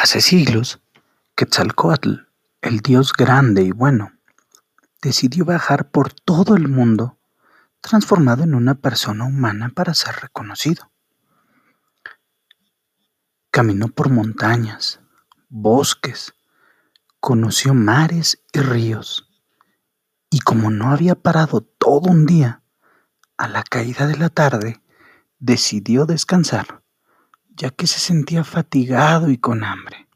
Hace siglos, Quetzalcoatl, el dios grande y bueno, decidió viajar por todo el mundo transformado en una persona humana para ser reconocido. Caminó por montañas, bosques, conoció mares y ríos, y como no había parado todo un día, a la caída de la tarde decidió descansar, ya que se sentía fatigado y con hambre.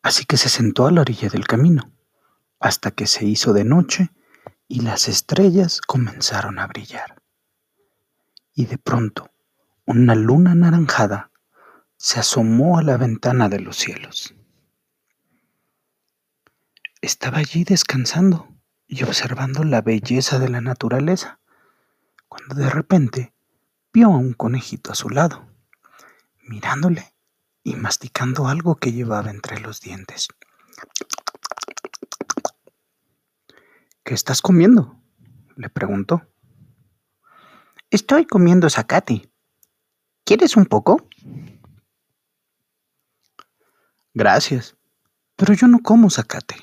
Así que se sentó a la orilla del camino, hasta que se hizo de noche y las estrellas comenzaron a brillar. Y de pronto, una luna anaranjada se asomó a la ventana de los cielos. Estaba allí descansando y observando la belleza de la naturaleza, cuando de repente vio a un conejito a su lado, mirándole y masticando algo que llevaba entre los dientes. ¿Qué estás comiendo? le preguntó. Estoy comiendo zacate. ¿Quieres un poco? Gracias, pero yo no como zacate.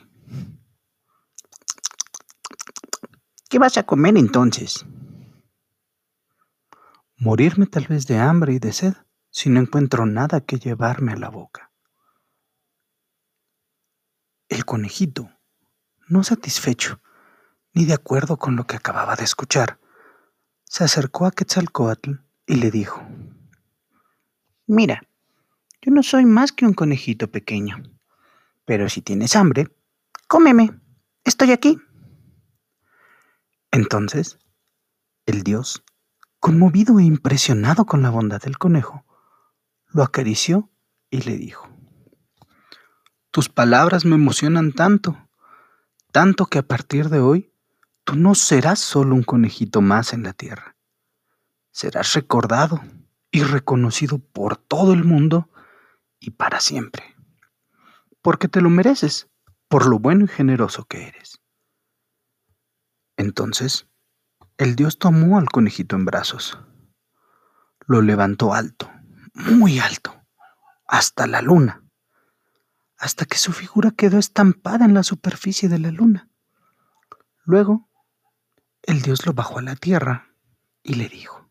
¿Qué vas a comer entonces? Morirme tal vez de hambre y de sed si no encuentro nada que llevarme a la boca. El conejito, no satisfecho, ni de acuerdo con lo que acababa de escuchar, se acercó a Quetzalcoatl y le dijo, Mira, yo no soy más que un conejito pequeño, pero si tienes hambre, cómeme, estoy aquí. Entonces, el dios, conmovido e impresionado con la bondad del conejo, lo acarició y le dijo, Tus palabras me emocionan tanto, tanto que a partir de hoy tú no serás solo un conejito más en la tierra, serás recordado y reconocido por todo el mundo y para siempre, porque te lo mereces por lo bueno y generoso que eres. Entonces, el dios tomó al conejito en brazos, lo levantó alto, muy alto, hasta la luna, hasta que su figura quedó estampada en la superficie de la luna. Luego, el dios lo bajó a la tierra y le dijo,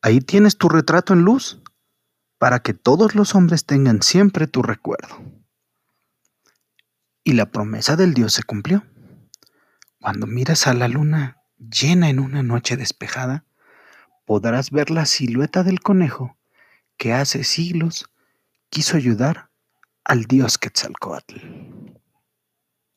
Ahí tienes tu retrato en luz, para que todos los hombres tengan siempre tu recuerdo. Y la promesa del dios se cumplió. Cuando miras a la luna llena en una noche despejada, podrás ver la silueta del conejo que hace siglos quiso ayudar al dios Quetzalcoatl.